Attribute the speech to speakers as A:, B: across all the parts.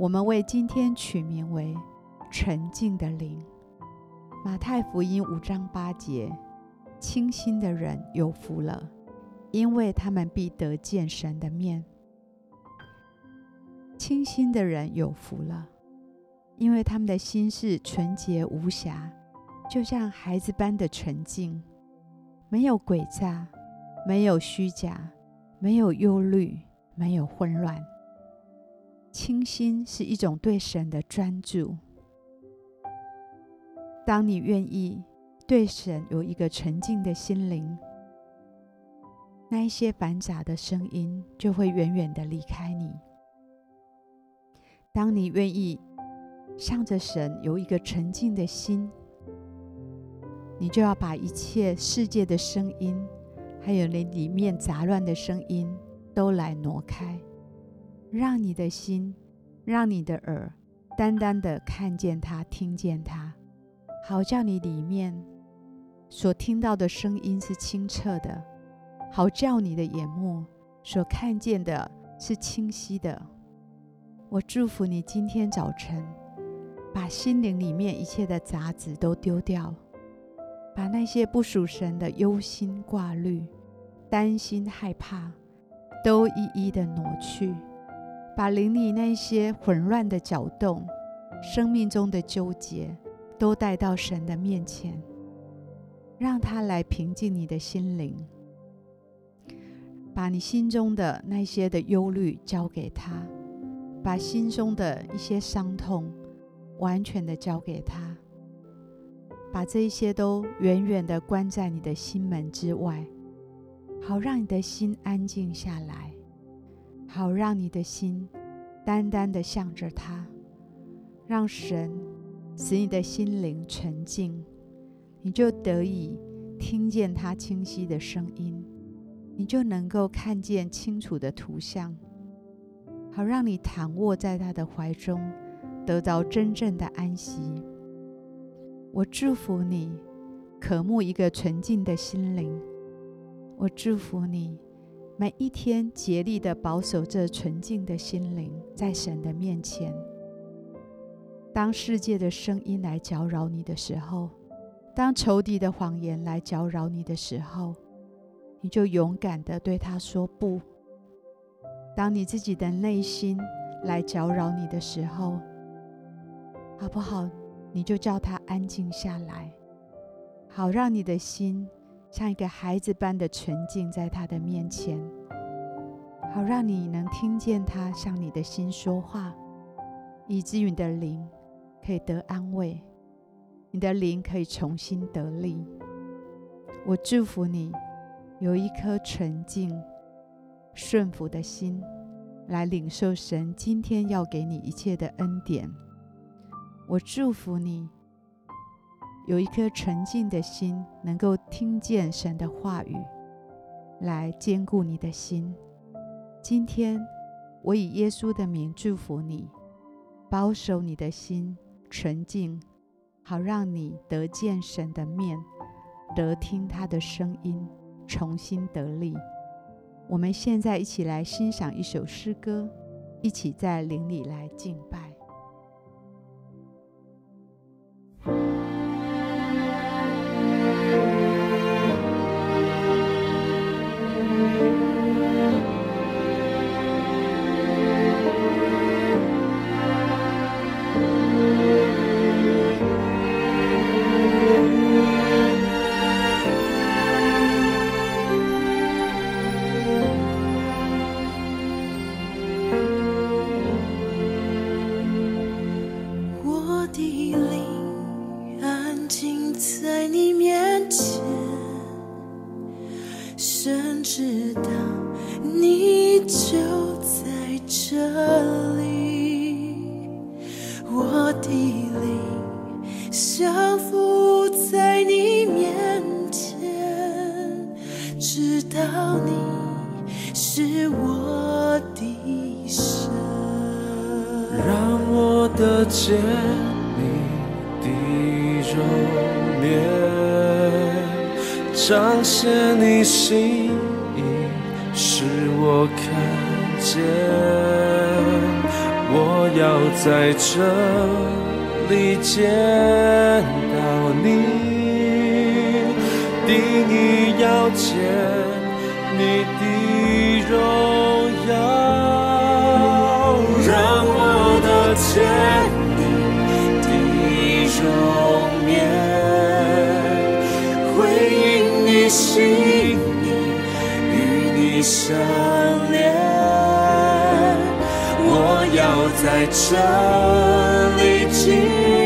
A: 我们为今天取名为“沉静的灵”。马太福音五章八节：“清心的人有福了，因为他们必得见神的面。”清心的人有福了，因为他们的心是纯洁无瑕，就像孩子般的纯净，没有诡诈，没有虚假，没有忧虑，没有混乱。清心是一种对神的专注。当你愿意对神有一个纯净的心灵，那一些繁杂的声音就会远远的离开你。当你愿意向着神有一个纯净的心，你就要把一切世界的声音，还有那里面杂乱的声音，都来挪开。让你的心，让你的耳，单单的看见他，听见他，好叫你里面所听到的声音是清澈的，好叫你的眼目所看见的是清晰的。我祝福你今天早晨，把心灵里面一切的杂质都丢掉，把那些不属神的忧心挂虑、担心害怕，都一一的挪去。把灵里那些混乱的搅动、生命中的纠结，都带到神的面前，让他来平静你的心灵。把你心中的那些的忧虑交给他，把心中的一些伤痛完全的交给他，把这一些都远远的关在你的心门之外，好让你的心安静下来。好让你的心单单的向着他，让神使你的心灵纯净，你就得以听见他清晰的声音，你就能够看见清楚的图像。好让你躺卧在他的怀中，得到真正的安息。我祝福你，渴慕一个纯净的心灵。我祝福你。每一天竭力的保守这纯净的心灵，在神的面前。当世界的声音来搅扰你的时候，当仇敌的谎言来搅扰你的时候，你就勇敢的对他说不。当你自己的内心来搅扰你的时候，好不好？你就叫他安静下来，好让你的心。像一个孩子般的纯净，在他的面前，好让你能听见他向你的心说话，以至于你的灵可以得安慰，你的灵可以重新得力。我祝福你有一颗纯净、顺服的心，来领受神今天要给你一切的恩典。我祝福你。有一颗纯净的心，能够听见神的话语，来坚固你的心。今天，我以耶稣的名祝福你，保守你的心纯净，好让你得见神的面，得听他的声音，重新得力。我们现在一起来欣赏一首诗歌，一起在灵里来敬拜。
B: 降服在你面前，知道你是我的神，
C: 让我得见你的容颜，彰显你心意，使我看见，我要在这。里见到你定义要见你的荣耀让我的见你的
B: 容颜回应你心意与你相在这
C: 里寂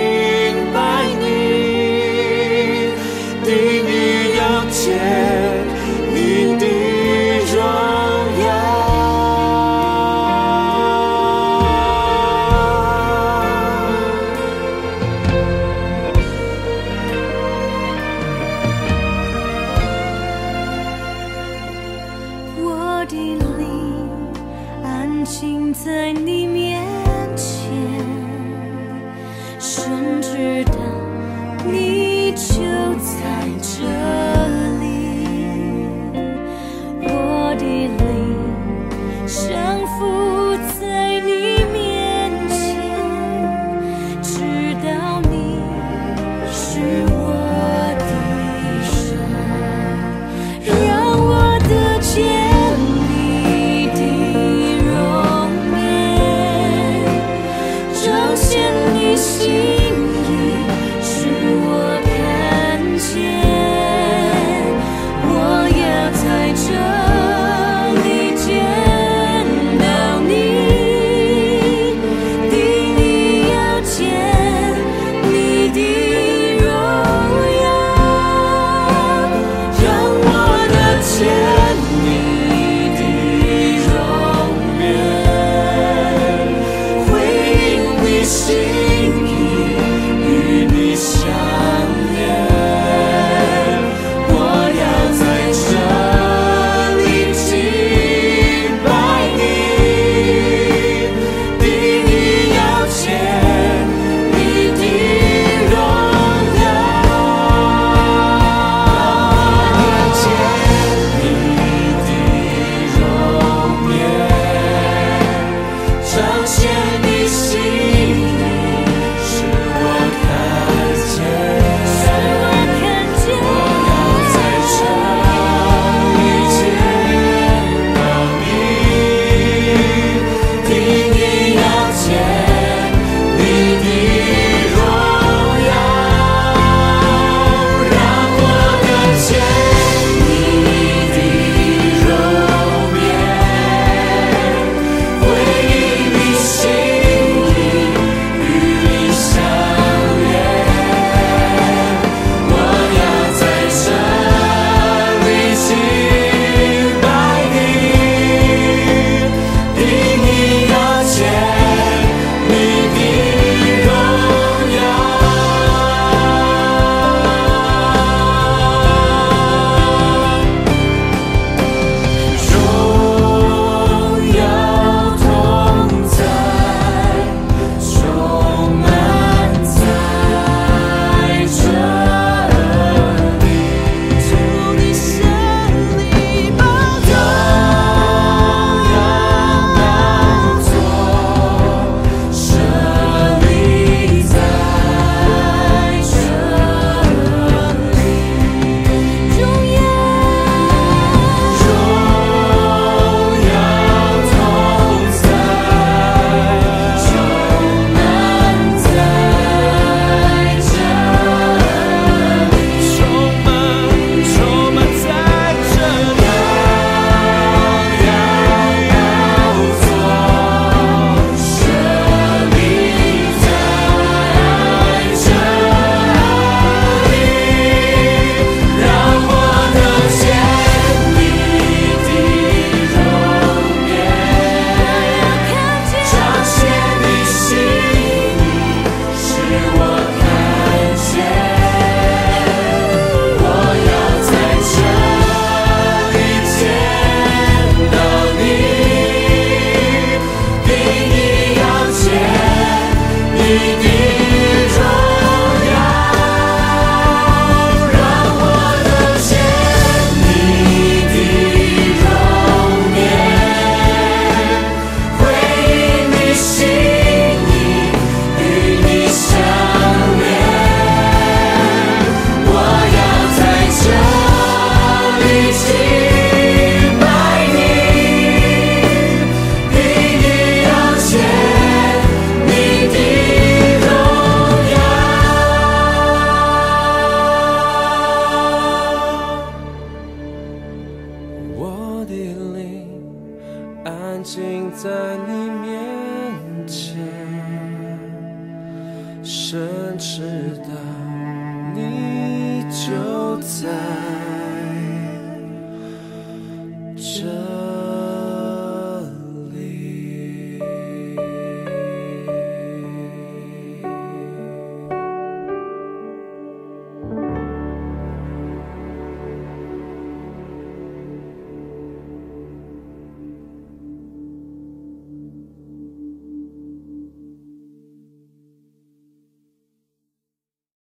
C: sí.